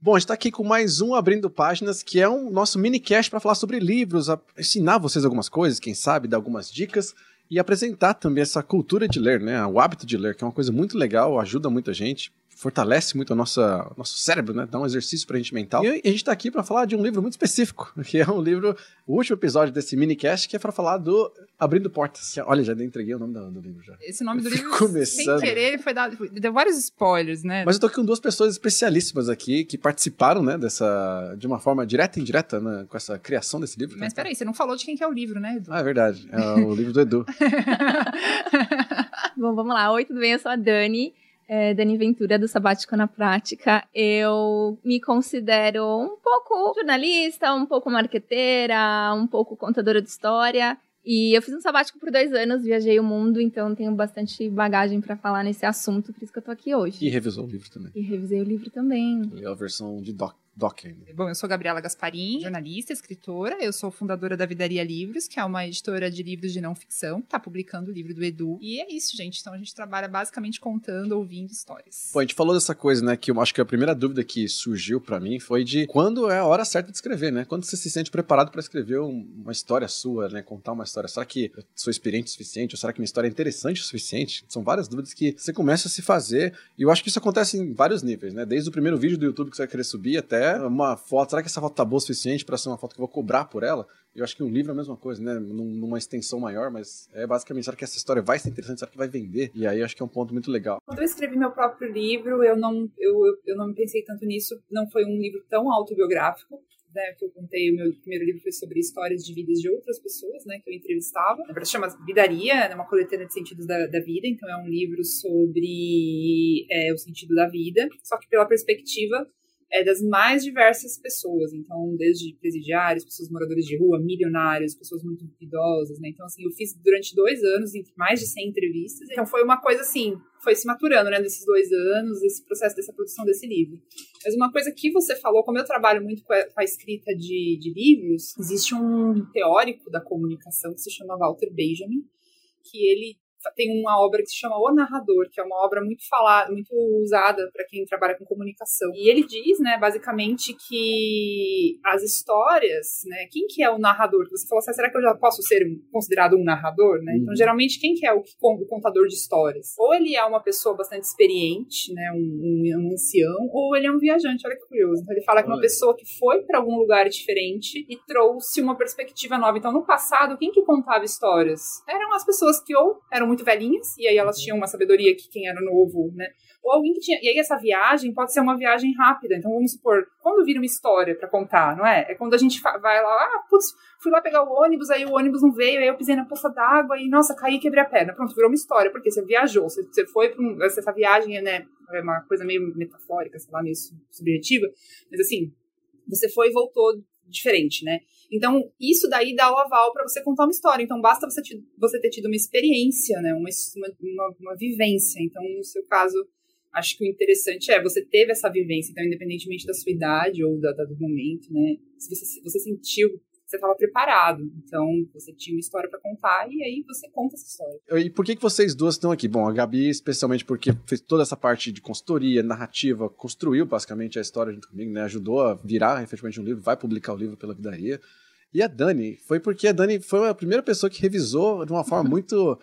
Bom, está aqui com mais um Abrindo Páginas, que é um nosso minicast para falar sobre livros, ensinar vocês algumas coisas, quem sabe, dar algumas dicas e apresentar também essa cultura de ler, né? O hábito de ler, que é uma coisa muito legal, ajuda muita gente fortalece muito o nosso, nosso cérebro, né? Dá um exercício pra gente mental. E a gente tá aqui para falar de um livro muito específico, que é um livro, o último episódio desse minicast, que é para falar do Abrindo Portas. Olha, já entreguei o nome do, do livro já. Esse nome do livro, começando. sem querer, foi dado, deu vários spoilers, né? Mas eu tô aqui com duas pessoas especialíssimas aqui, que participaram, né, dessa, de uma forma direta e indireta, né, com essa criação desse livro. Mas peraí, você não falou de quem que é o livro, né, Edu? Ah, é verdade. É o livro do Edu. Bom, vamos lá. Oi, tudo bem? Eu sou a Dani é, Dani Ventura, do Sabático na Prática. Eu me considero um pouco jornalista, um pouco marqueteira, um pouco contadora de história. E eu fiz um sabático por dois anos, viajei o mundo, então tenho bastante bagagem para falar nesse assunto, por isso que eu tô aqui hoje. E revisou o livro também. E revisei o livro também. E a versão de doc Bom, eu sou Gabriela Gasparim, jornalista, escritora. Eu sou fundadora da Vidaria Livros, que é uma editora de livros de não ficção. Tá publicando o livro do Edu. E é isso, gente. Então a gente trabalha basicamente contando, ouvindo histórias. Pô, a gente falou dessa coisa, né? Que eu acho que a primeira dúvida que surgiu para mim foi de quando é a hora certa de escrever, né? Quando você se sente preparado para escrever uma história sua, né? Contar uma história. Será que eu sou experiente o suficiente? Ou será que minha história é interessante o suficiente? São várias dúvidas que você começa a se fazer. E eu acho que isso acontece em vários níveis, né? Desde o primeiro vídeo do YouTube que você vai querer subir até uma foto será que essa foto tá boa o suficiente para ser uma foto que eu vou cobrar por ela? Eu acho que um livro é a mesma coisa, né? Numa extensão maior, mas é basicamente, será que essa história vai ser interessante? Será que vai vender? E aí eu acho que é um ponto muito legal. Quando eu escrevi meu próprio livro, eu não, eu, eu não pensei tanto nisso. Não foi um livro tão autobiográfico. Né, que eu contei, o meu primeiro livro foi sobre histórias de vidas de outras pessoas, né, que eu entrevistava. Na verdade, chama Vidaria, é né, uma coletânea de sentidos da, da, vida, então é um livro sobre é, o sentido da vida, só que pela perspectiva é das mais diversas pessoas, então desde presidiários, pessoas moradores de rua, milionários, pessoas muito idosas, né? Então assim, eu fiz durante dois anos mais de 100 entrevistas, então foi uma coisa assim, foi se maturando, né, nesses dois anos, esse processo dessa produção desse livro. Mas uma coisa que você falou, como eu trabalho muito com a, com a escrita de, de livros, existe um teórico da comunicação que se chama Walter Benjamin, que ele tem uma obra que se chama O Narrador, que é uma obra muito falada, muito usada para quem trabalha com comunicação. E ele diz, né, basicamente que as histórias, né, quem que é o narrador? Você falou assim, ah, será que eu já posso ser considerado um narrador, né? Então, uhum. Então, geralmente quem que é o, o, contador de histórias? Ou ele é uma pessoa bastante experiente, né, um, um, um ancião, ou ele é um viajante. Olha que curioso. Então, ele fala que uma pessoa que foi para algum lugar diferente e trouxe uma perspectiva nova. Então, no passado, quem que contava histórias? Eram as pessoas que ou eram muito velhinhas, e aí elas uhum. tinham uma sabedoria que quem era novo, né? Ou alguém que tinha. E aí essa viagem pode ser uma viagem rápida. Então vamos supor, quando vira uma história para contar, não é? É quando a gente vai lá, ah, putz, fui lá pegar o ônibus, aí o ônibus não veio, aí eu pisei na poça d'água e, nossa, caí e quebrei a perna. Pronto, virou uma história, porque você viajou, você, você foi pra um, essa viagem, né? É uma coisa meio metafórica, sei lá, meio subjetiva. Mas assim, você foi e voltou diferente, né? Então, isso daí dá o aval para você contar uma história. Então, basta você, você ter tido uma experiência, né? Uma, uma, uma, vivência. Então, no seu caso, acho que o interessante é você teve essa vivência. Então, independentemente da sua idade ou da, da do momento, né? Se você, você sentiu você estava preparado. Então, você tinha uma história para contar e aí você conta essa história. E por que, que vocês duas estão aqui? Bom, a Gabi, especialmente porque fez toda essa parte de consultoria, narrativa, construiu basicamente a história junto comigo, né? Ajudou a virar efetivamente um livro, vai publicar o livro pela Vidaria. E a Dani, foi porque a Dani foi a primeira pessoa que revisou de uma forma muito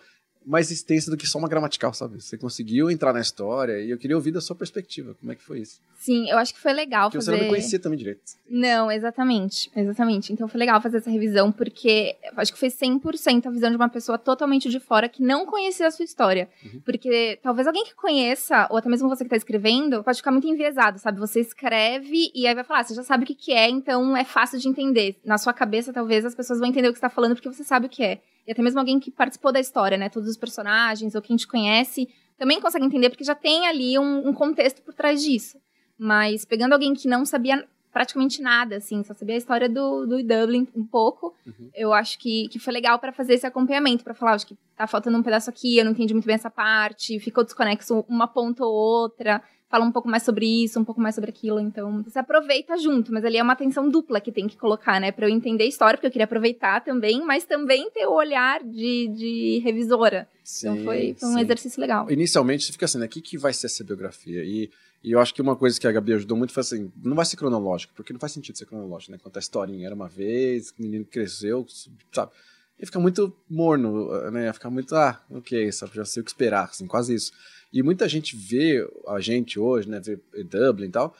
mais extensa do que só uma gramatical, sabe? Você conseguiu entrar na história e eu queria ouvir da sua perspectiva. Como é que foi isso? Sim, eu acho que foi legal porque fazer... você não me conhecia também direito. Não, exatamente. Exatamente. Então foi legal fazer essa revisão porque acho que foi 100% a visão de uma pessoa totalmente de fora que não conhecia a sua história. Uhum. Porque talvez alguém que conheça, ou até mesmo você que está escrevendo, pode ficar muito enviesado, sabe? Você escreve e aí vai falar, ah, você já sabe o que, que é, então é fácil de entender. Na sua cabeça, talvez as pessoas vão entender o que você está falando porque você sabe o que é e até mesmo alguém que participou da história, né? Todos os personagens, ou quem te conhece, também consegue entender, porque já tem ali um, um contexto por trás disso. Mas pegando alguém que não sabia praticamente nada, assim, só sabia a história do, do Dublin um pouco, uhum. eu acho que, que foi legal para fazer esse acompanhamento, para falar, acho que tá faltando um pedaço aqui, eu não entendi muito bem essa parte, ficou desconexo uma ponta ou outra fala um pouco mais sobre isso, um pouco mais sobre aquilo. Então, você aproveita junto, mas ali é uma atenção dupla que tem que colocar, né? Pra eu entender a história, porque eu queria aproveitar também, mas também ter o olhar de, de revisora. Sim, então, foi, foi um sim. exercício legal. Inicialmente, você fica assim, né? O que, que vai ser essa biografia? E E eu acho que uma coisa que a Gabi ajudou muito foi assim, não vai ser cronológico, porque não faz sentido ser cronológico, né? Contar a historinha, era uma vez, o menino cresceu, sabe? E fica muito morno, né? Fica muito, ah, ok, sabe? Já sei o que esperar, assim, quase isso. E muita gente vê a gente hoje, né? Vê Dublin e tal,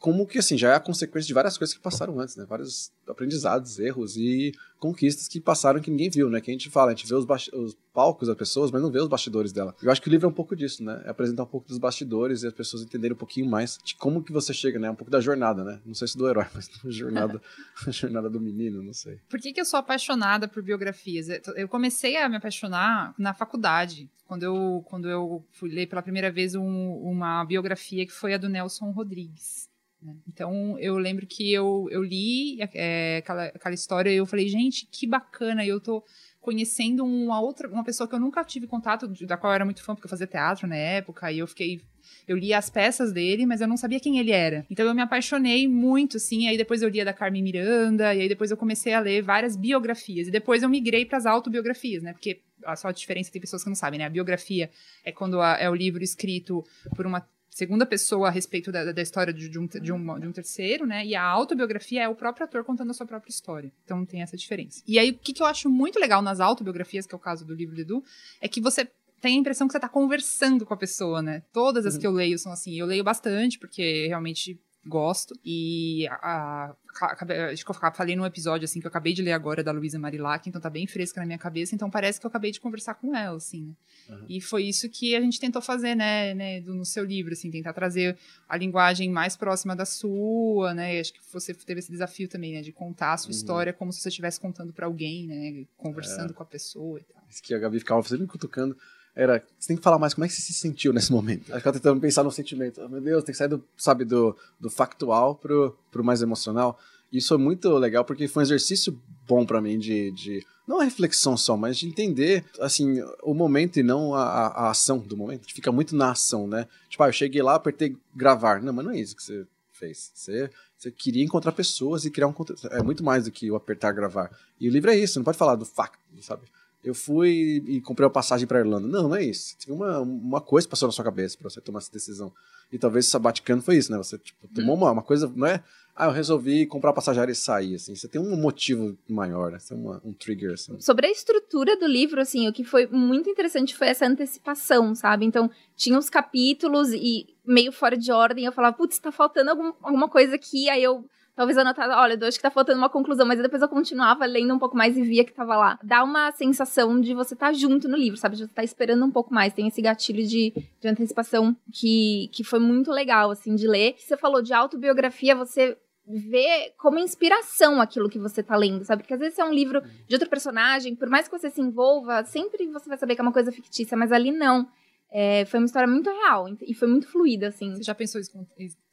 como que assim já é a consequência de várias coisas que passaram antes, né? Vários aprendizados, erros e conquistas que passaram que ninguém viu, né? Que a gente fala, a gente vê os, os, palcos das pessoas, mas não vê os bastidores dela. Eu acho que o livro é um pouco disso, né? É apresentar um pouco dos bastidores e as pessoas entenderem um pouquinho mais de como que você chega, né? Um pouco da jornada, né? Não sei se do herói, mas da jornada, a jornada do menino, não sei. Por que, que eu sou apaixonada por biografias? Eu comecei a me apaixonar na faculdade, quando eu, quando eu fui ler pela primeira vez um, uma biografia que foi a do Nelson Rodrigues. Né? Então, eu lembro que eu, eu li é, aquela, aquela história e eu falei, gente, que bacana, eu tô conhecendo uma outra, uma pessoa que eu nunca tive contato, da qual eu era muito fã, porque eu fazia teatro na época, e eu fiquei eu lia as peças dele, mas eu não sabia quem ele era. Então eu me apaixonei muito, assim. Aí depois eu lia da Carmen Miranda, e aí depois eu comecei a ler várias biografias. E depois eu migrei para as autobiografias, né? Porque só a diferença tem pessoas que não sabem, né? A biografia é quando a, é o livro escrito por uma segunda pessoa a respeito da, da história de, de, um, de, um, de um terceiro, né? E a autobiografia é o próprio ator contando a sua própria história. Então tem essa diferença. E aí, o que, que eu acho muito legal nas autobiografias, que é o caso do livro do Edu, é que você tem a impressão que você está conversando com a pessoa, né? Todas as uhum. que eu leio são assim. Eu leio bastante, porque realmente gosto. E a, a, acho que eu falei num episódio assim que eu acabei de ler agora da Luísa Marilac, então tá bem fresca na minha cabeça, então parece que eu acabei de conversar com ela, assim, né? Uhum. E foi isso que a gente tentou fazer, né, né, no seu livro, assim, tentar trazer a linguagem mais próxima da sua, né? acho que você teve esse desafio também, né, de contar a sua uhum. história como se você estivesse contando para alguém, né, conversando é. com a pessoa e tal. Isso que a Gabi ficava fazendo cutucando era você tem que falar mais como é que você se sentiu nesse momento. Acho que ela tentando pensar no sentimento. Oh, meu Deus, tem que sair do, sabe, do, do factual pro, pro mais emocional. Isso é muito legal porque foi um exercício bom para mim de, de não a reflexão só, mas de entender assim o momento e não a, a, a ação do momento. A gente fica muito na ação, né? Tipo, ah, eu cheguei lá, apertei gravar. Não, mas não é isso que você fez. Você, você queria encontrar pessoas e criar um conteúdo. É muito mais do que o apertar gravar. E o livro é isso, não pode falar do facto, sabe? Eu fui e comprei uma passagem para Irlanda. Não, não é isso. Tinha uma, uma coisa passou na sua cabeça para você tomar essa decisão. E talvez o sabaticano foi isso, né? Você tipo, tomou uma, uma coisa, não é? Ah, eu resolvi comprar passagem e sair, assim. Você tem um motivo maior, né? Você tem uma, um trigger, assim. Sobre a estrutura do livro, assim, o que foi muito interessante foi essa antecipação, sabe? Então, tinha os capítulos e meio fora de ordem, eu falava, putz, tá faltando algum, alguma coisa aqui, aí eu talvez anotada, olha, eu acho que tá faltando uma conclusão, mas depois eu continuava lendo um pouco mais e via que tava lá. Dá uma sensação de você estar tá junto no livro, sabe? De você tá esperando um pouco mais. Tem esse gatilho de, de antecipação que, que foi muito legal, assim, de ler. Você falou de autobiografia, você vê como inspiração aquilo que você tá lendo, sabe? Porque às vezes é um livro de outro personagem, por mais que você se envolva, sempre você vai saber que é uma coisa fictícia, mas ali não. É, foi uma história muito real e foi muito fluida, assim. Você já pensou em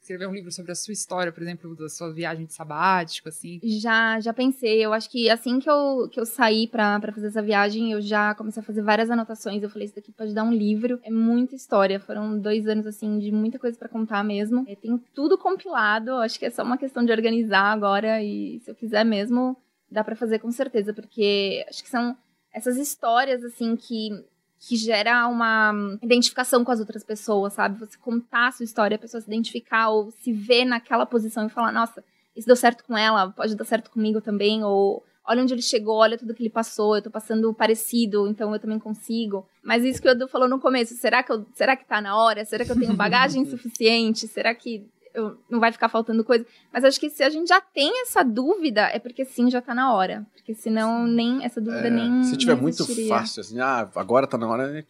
escrever um livro sobre a sua história, por exemplo, da sua viagem de sabático, assim? Já, já pensei. Eu acho que assim que eu, que eu saí pra, fazer essa viagem, eu já comecei a fazer várias anotações. Eu falei, isso daqui pode dar um livro. É muita história. Foram dois anos, assim, de muita coisa para contar mesmo. Eu tenho tudo compilado. Acho que é só uma questão de organizar agora e, se eu quiser mesmo, dá para fazer com certeza, porque acho que são essas histórias, assim, que que gera uma identificação com as outras pessoas, sabe? Você contar a sua história, a pessoa se identificar ou se ver naquela posição e falar, nossa, isso deu certo com ela, pode dar certo comigo também, ou olha onde ele chegou, olha tudo que ele passou, eu tô passando parecido, então eu também consigo. Mas isso que o Edu falou no começo, será que, eu, será que tá na hora? Será que eu tenho bagagem suficiente? Será que eu, não vai ficar faltando coisa. Mas acho que se a gente já tem essa dúvida, é porque sim, já tá na hora. Porque senão nem essa dúvida é, nem. Se tiver muito fácil, assim, ah, agora tá na hora,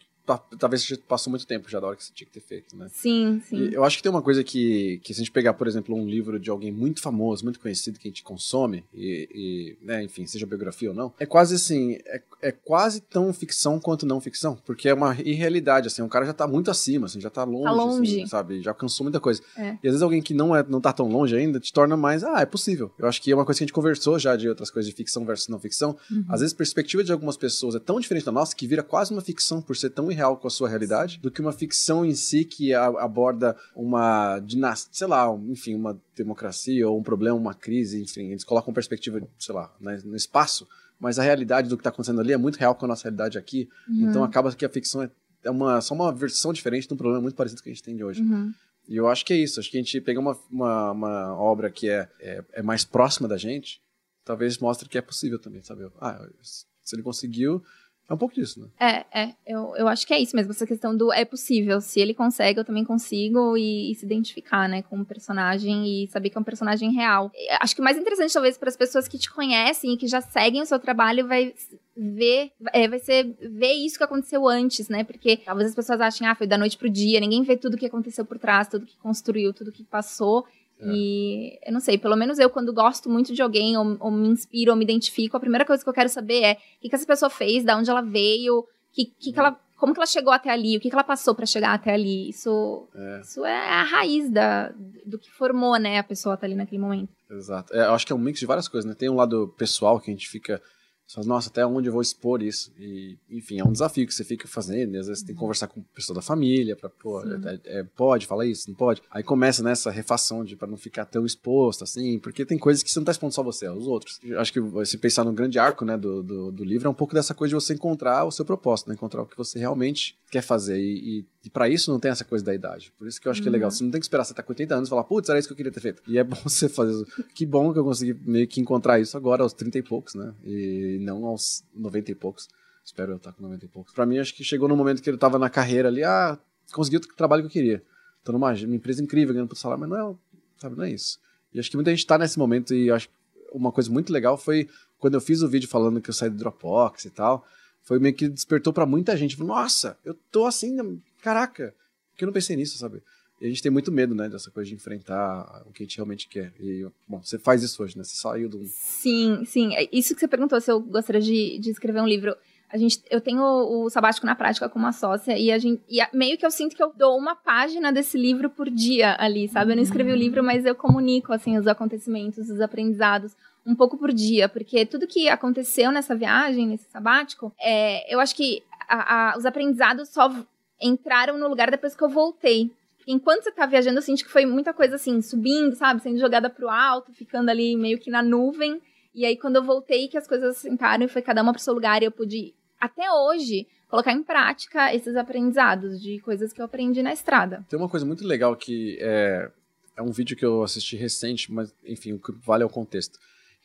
talvez você passou muito tempo já da hora que você tinha que ter feito, né? Sim, sim. E eu acho que tem uma coisa que, que se a gente pegar, por exemplo, um livro de alguém muito famoso, muito conhecido que a gente consome, e, e né, enfim, seja biografia ou não, é quase assim, é, é quase tão ficção quanto não ficção, porque é uma irrealidade, assim, o cara já tá muito acima, assim, já tá longe, tá longe. Assim, sabe? Já cansou muita coisa. É. E às vezes alguém que não, é, não tá tão longe ainda te torna mais, ah, é possível. Eu acho que é uma coisa que a gente conversou já de outras coisas de ficção versus não ficção. Uhum. Às vezes a perspectiva de algumas pessoas é tão diferente da nossa que vira quase uma ficção por ser tão irreal com a sua realidade realidade do que uma ficção em si que aborda uma dinastia, sei lá, enfim, uma democracia ou um problema, uma crise, enfim, eles colocam perspectiva, sei lá, no espaço, mas a realidade do que está acontecendo ali é muito real com a nossa realidade aqui, uhum. então acaba que a ficção é, é uma, só uma versão diferente de um problema muito parecido que a gente tem de hoje. Uhum. E eu acho que é isso. Acho que a gente pegar uma, uma, uma obra que é, é, é, mais próxima da gente, talvez mostre que é possível também, sabe? Ah, se ele conseguiu, é um pouco disso, né? É, é. Eu, eu acho que é isso mesmo, essa questão do é possível. Se ele consegue, eu também consigo e, e se identificar, né, com o personagem e saber que é um personagem real. Acho que o mais interessante, talvez, para as pessoas que te conhecem e que já seguem o seu trabalho, vai ver, é, vai ser ver isso que aconteceu antes, né? Porque talvez as pessoas achem, ah, foi da noite pro dia, ninguém vê tudo que aconteceu por trás, tudo que construiu, tudo que passou. É. E eu não sei, pelo menos eu, quando gosto muito de alguém, ou, ou, me inspiro, ou me identifico, a primeira coisa que eu quero saber é o que, que essa pessoa fez, da onde ela veio, que, que, que ela, como que ela chegou até ali, o que, que ela passou para chegar até ali. Isso é. isso é a raiz da, do que formou, né, a pessoa até ali naquele momento. Exato. É, eu acho que é um mix de várias coisas, né? Tem um lado pessoal que a gente fica você fala, nossa, até onde eu vou expor isso? E, enfim, é um desafio que você fica fazendo, e às vezes você tem que conversar com pessoa da família, pra, pô, é, é, pode, fala isso, não pode. Aí começa nessa refação de para não ficar tão exposto, assim, porque tem coisas que você não tá expondo só você, é os outros. Eu acho que se pensar no grande arco, né, do, do, do, livro, é um pouco dessa coisa de você encontrar o seu propósito, né, encontrar o que você realmente quer fazer. E, e, e para isso não tem essa coisa da idade. Por isso que eu acho uhum. que é legal. Uhum. Você não tem que esperar você estar tá com 80 anos e falar, putz, era isso que eu queria ter feito. E é bom você fazer. que bom que eu consegui meio que encontrar isso agora aos 30 e poucos, né? E não aos 90 e poucos. Espero eu estar com 90 e poucos. Pra mim, acho que chegou no momento que ele tava na carreira ali, ah, consegui o trabalho que eu queria. Tô numa uma empresa incrível, ganhando por salário, mas não é, sabe, não é isso. E acho que muita gente tá nesse momento e acho uma coisa muito legal foi quando eu fiz o vídeo falando que eu saí do Dropbox e tal, foi meio que despertou para muita gente. Nossa, eu tô assim, caraca, que eu não pensei nisso, sabe? E a gente tem muito medo, né, dessa coisa de enfrentar o que a gente realmente quer. E, bom, você faz isso hoje, né? Você saiu do. Sim, sim. É isso que você perguntou, se eu gostaria de, de escrever um livro. A gente, eu tenho o sabático na prática com uma sócia e a gente e meio que eu sinto que eu dou uma página desse livro por dia ali, sabe? Eu não escrevi o livro, mas eu comunico assim os acontecimentos, os aprendizados um pouco por dia, porque tudo que aconteceu nessa viagem, nesse sabático, é, eu acho que a, a, os aprendizados só entraram no lugar depois que eu voltei enquanto você tá viajando, eu senti que foi muita coisa assim, subindo, sabe? Sendo jogada pro alto, ficando ali meio que na nuvem. E aí, quando eu voltei, que as coisas sentaram e foi cada uma pro seu lugar, e eu pude, até hoje, colocar em prática esses aprendizados de coisas que eu aprendi na estrada. Tem uma coisa muito legal que é, é um vídeo que eu assisti recente, mas enfim, o que vale é o contexto.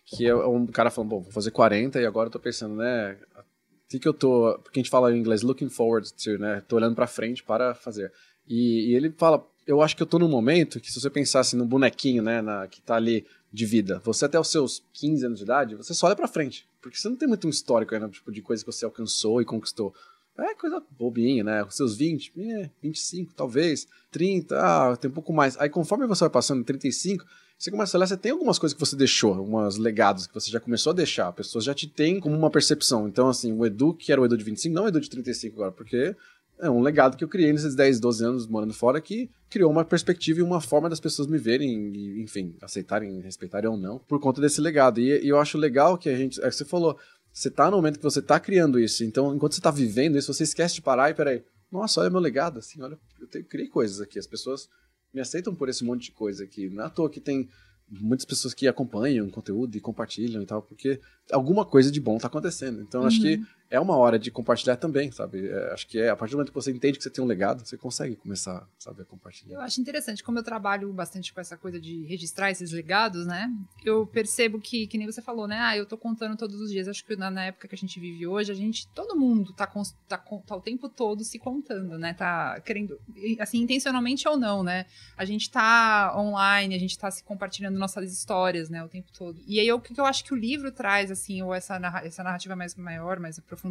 Que é um cara falando, bom, vou fazer 40 e agora eu tô pensando, né? O que, que eu tô. Porque a gente fala em inglês, looking forward to, né? Tô olhando pra frente para fazer. E, e, ele fala: Eu acho que eu tô num momento que, se você pensasse no bonequinho, né, na, que tá ali de vida, você até os seus 15 anos de idade, você só olha pra frente. Porque você não tem muito um histórico ainda, tipo, de coisa que você alcançou e conquistou. É coisa bobinha, né? Os seus 20, é, 25, talvez, 30, ah, tem um pouco mais. Aí conforme você vai passando 35, você começa a olhar, você tem algumas coisas que você deixou, alguns legados que você já começou a deixar. As pessoas já te têm como uma percepção. Então, assim, o Edu, que era o Edu de 25, não é o Edu de 35 agora, porque é um legado que eu criei nesses 10, 12 anos morando fora que criou uma perspectiva e uma forma das pessoas me verem e, enfim, aceitarem, respeitarem ou não, por conta desse legado. E, e eu acho legal que a gente, é que você falou, você tá no momento que você tá criando isso, então enquanto você tá vivendo isso, você esquece de parar e peraí, nossa, olha meu legado, assim, olha, eu criei coisas aqui, as pessoas me aceitam por esse monte de coisa aqui. Não é à toa que tem muitas pessoas que acompanham o conteúdo e compartilham e tal, porque alguma coisa de bom tá acontecendo. Então, uhum. acho que uhum. É uma hora de compartilhar também, sabe? É, acho que é a partir do momento que você entende que você tem um legado, você consegue começar, sabe, a compartilhar. Eu acho interessante, como eu trabalho bastante com essa coisa de registrar esses legados, né? Eu percebo que, que nem você falou, né? Ah, eu tô contando todos os dias. Acho que na, na época que a gente vive hoje, a gente, todo mundo tá, tá, tá o tempo todo se contando, né? Tá querendo, assim, intencionalmente ou não, né? A gente tá online, a gente tá se compartilhando nossas histórias, né, o tempo todo. E aí, o que eu acho que o livro traz, assim, ou essa, essa narrativa mais maior, mais aprofundada,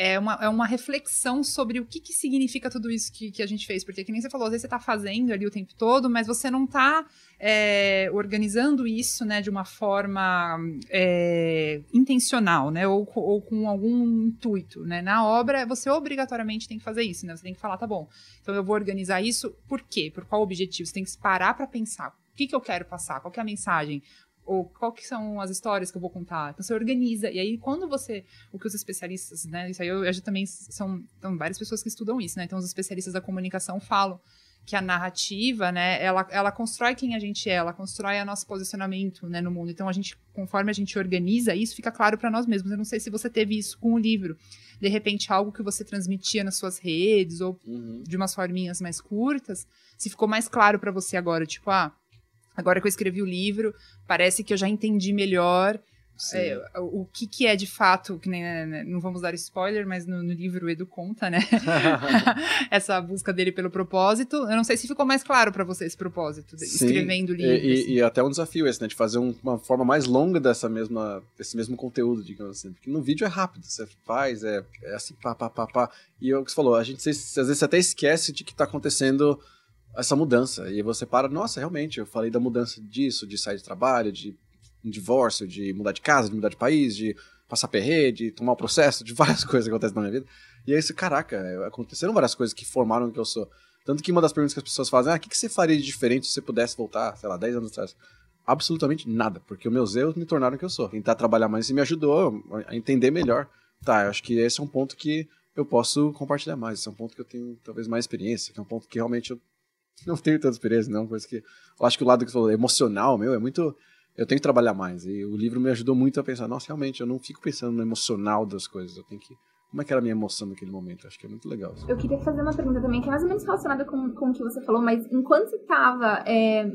é uma, é uma reflexão sobre o que, que significa tudo isso que, que a gente fez. Porque, que nem você falou, às vezes você está fazendo ali o tempo todo, mas você não está é, organizando isso né, de uma forma é, intencional, né? Ou, ou, com algum intuito. Né? Na obra, você obrigatoriamente tem que fazer isso, né? Você tem que falar, tá bom, então eu vou organizar isso, por quê? Por qual objetivo? Você tem que parar para pensar. O que, que eu quero passar? Qual que é a mensagem? Ou qual que são as histórias que eu vou contar. Então você organiza. E aí, quando você. O que os especialistas, né? Isso aí eu, eu já também são, são várias pessoas que estudam isso, né? Então os especialistas da comunicação falam que a narrativa, né, ela, ela constrói quem a gente é, ela constrói o nosso posicionamento, né, no mundo. Então a gente, conforme a gente organiza isso, fica claro para nós mesmos. Eu não sei se você teve isso com o livro. De repente, algo que você transmitia nas suas redes ou uhum. de umas forminhas mais curtas, se ficou mais claro para você agora, tipo, ah, agora que eu escrevi o livro, parece que eu já entendi melhor é, o que, que é de fato, que nem, né, né, não vamos dar spoiler, mas no, no livro o Edu conta, né? Essa busca dele pelo propósito. Eu não sei se ficou mais claro para você esse propósito, Sim, escrevendo o livro. E, assim. e, até um desafio esse, né? De fazer um, uma forma mais longa dessa mesma, desse mesmo conteúdo, digamos assim. Porque no vídeo é rápido, você faz, é, é assim, pá, pá, pá, pá. E é o que você falou, a gente às vezes até esquece de que tá acontecendo essa mudança. E você para, nossa, realmente, eu falei da mudança disso, de sair de trabalho, de um divórcio, de mudar de casa, de mudar de país, de passar perre, de tomar um processo, de várias coisas que acontecem na minha vida. E aí, caraca, aconteceram várias coisas que formaram o que eu sou. Tanto que uma das perguntas que as pessoas fazem, ah, o que, você faria de diferente se você pudesse voltar, sei lá, 10 anos atrás? Absolutamente nada, porque os meus erros me tornaram o que eu sou. Tentar trabalhar mais e me ajudou a entender melhor. Tá, eu acho que esse é um ponto que eu posso compartilhar mais. Esse é um ponto que eu tenho talvez mais experiência, que é um ponto que realmente eu não tenho tanta experiência, não. Coisa que. Eu acho que o lado que você falou, emocional, meu, é muito eu tenho que trabalhar mais. E o livro me ajudou muito a pensar, nossa, realmente, eu não fico pensando no emocional das coisas, eu tenho que. Como é que era a minha emoção naquele momento? Acho que é muito legal. Eu queria fazer uma pergunta também, que é mais ou menos relacionada com, com o que você falou, mas enquanto você estava é,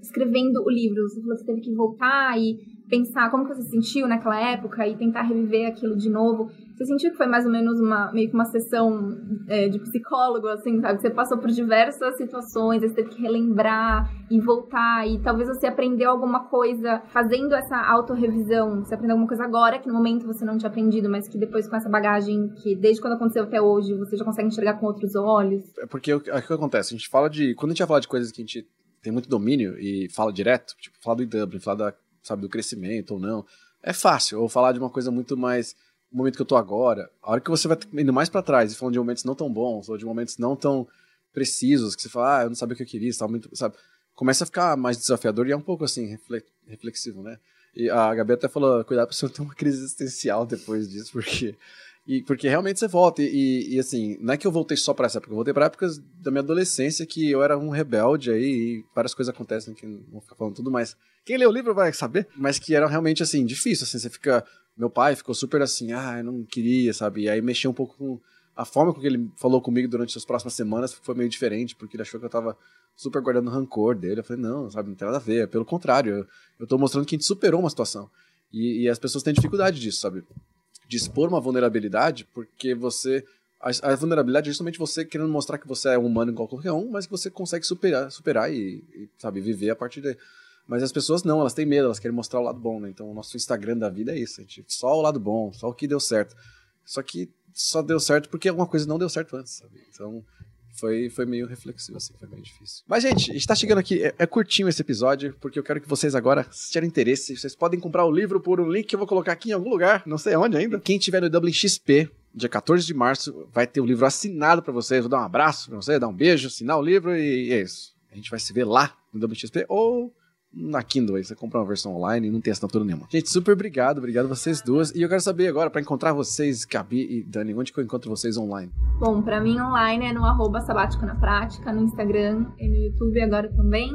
escrevendo o livro, você falou que você teve que voltar e pensar como que você se sentiu naquela época e tentar reviver aquilo de novo. Você sentiu que foi mais ou menos uma meio que uma sessão é, de psicólogo, assim, sabe? Você passou por diversas situações, você teve que relembrar e voltar, e talvez você aprendeu alguma coisa fazendo essa autorrevisão. Você aprendeu alguma coisa agora que no momento você não tinha aprendido, mas que depois com essa bagagem que desde quando aconteceu até hoje você já consegue enxergar com outros olhos. É porque o que acontece? A gente fala de. Quando a gente vai falar de coisas que a gente tem muito domínio e fala direto, tipo, fala do Dublin, fala da sabe, do crescimento ou não. É fácil. Ou falar de uma coisa muito mais. O momento que eu tô agora. A hora que você vai indo mais para trás e falando de momentos não tão bons, ou de momentos não tão precisos, que você fala, ah, eu não sabia o que eu queria, estava muito. Sabe? Começa a ficar mais desafiador e é um pouco assim, reflexivo, né? E a Gabi até falou, cuidado pra você não ter uma crise existencial depois disso, porque e porque realmente você volta. E, e, assim, não é que eu voltei só pra essa época, eu voltei pra épocas da minha adolescência que eu era um rebelde aí e várias coisas acontecem que não vou ficar falando tudo, mas quem lê o livro vai saber. Mas que era realmente assim, difícil. Assim, você fica. Meu pai ficou super assim, ah, eu não queria, sabe? E aí mexeu um pouco com. A forma com que ele falou comigo durante as próximas semanas foi meio diferente, porque ele achou que eu tava super guardando rancor dele. Eu falei, não, sabe, não tem nada a ver. Pelo contrário, eu, eu tô mostrando que a gente superou uma situação. E, e as pessoas têm dificuldade disso, sabe? De expor uma vulnerabilidade, porque você. A, a, vulnerabilidade é justamente você querendo mostrar que você é humano igual qualquer um, mas que você consegue superar, superar e, e, sabe, viver a partir daí. Mas as pessoas não, elas têm medo, elas querem mostrar o lado bom, né? Então o nosso Instagram da vida é isso, a gente, só o lado bom, só o que deu certo. Só que só deu certo porque alguma coisa não deu certo antes, sabe? Então foi, foi meio reflexivo, assim, foi meio difícil. Mas, gente, a gente tá chegando aqui, é, é, curtinho esse episódio, porque eu quero que vocês agora, se tiverem interesse, vocês podem comprar o livro por um link que eu vou colocar aqui em algum lugar, não sei onde ainda. Quem tiver no Dublin XP, dia 14 de março, vai ter o livro assinado para vocês. Vou dar um abraço pra vocês, dar um beijo, assinar o livro e é isso. A gente vai se ver lá no Dublin XP ou na Kindle aí, você compra uma versão online e não tem assinatura nenhuma. Gente, super obrigado, obrigado vocês duas. E eu quero saber agora, para encontrar vocês, Gabi e Dani, onde que eu encontro vocês online? Bom, para mim online é no arroba sabático na prática, no Instagram e no YouTube agora também.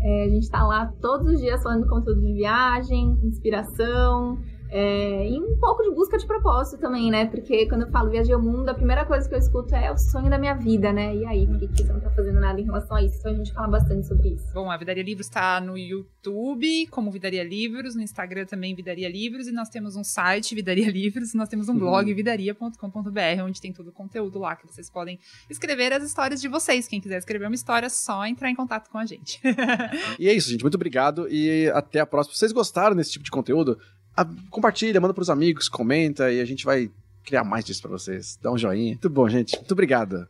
É, a gente tá lá todos os dias falando conteúdo de viagem, inspiração, é, e um pouco de busca de propósito também, né? Porque quando eu falo viajei o mundo, a primeira coisa que eu escuto é o sonho da minha vida, né? E aí, por que você não tá fazendo nada em relação a isso? Então a gente fala bastante sobre isso. Bom, a Vidaria Livros está no YouTube, como Vidaria Livros, no Instagram também Vidaria Livros, e nós temos um site, Vidaria Livros, nós temos um uhum. blog, vidaria.com.br, onde tem todo o conteúdo lá que vocês podem escrever as histórias de vocês. Quem quiser escrever uma história, é só entrar em contato com a gente. e é isso, gente. Muito obrigado e até a próxima. Se vocês gostaram desse tipo de conteúdo, compartilha, manda pros amigos, comenta e a gente vai criar mais disso pra vocês. Dá um joinha. Muito bom, gente. Muito obrigado.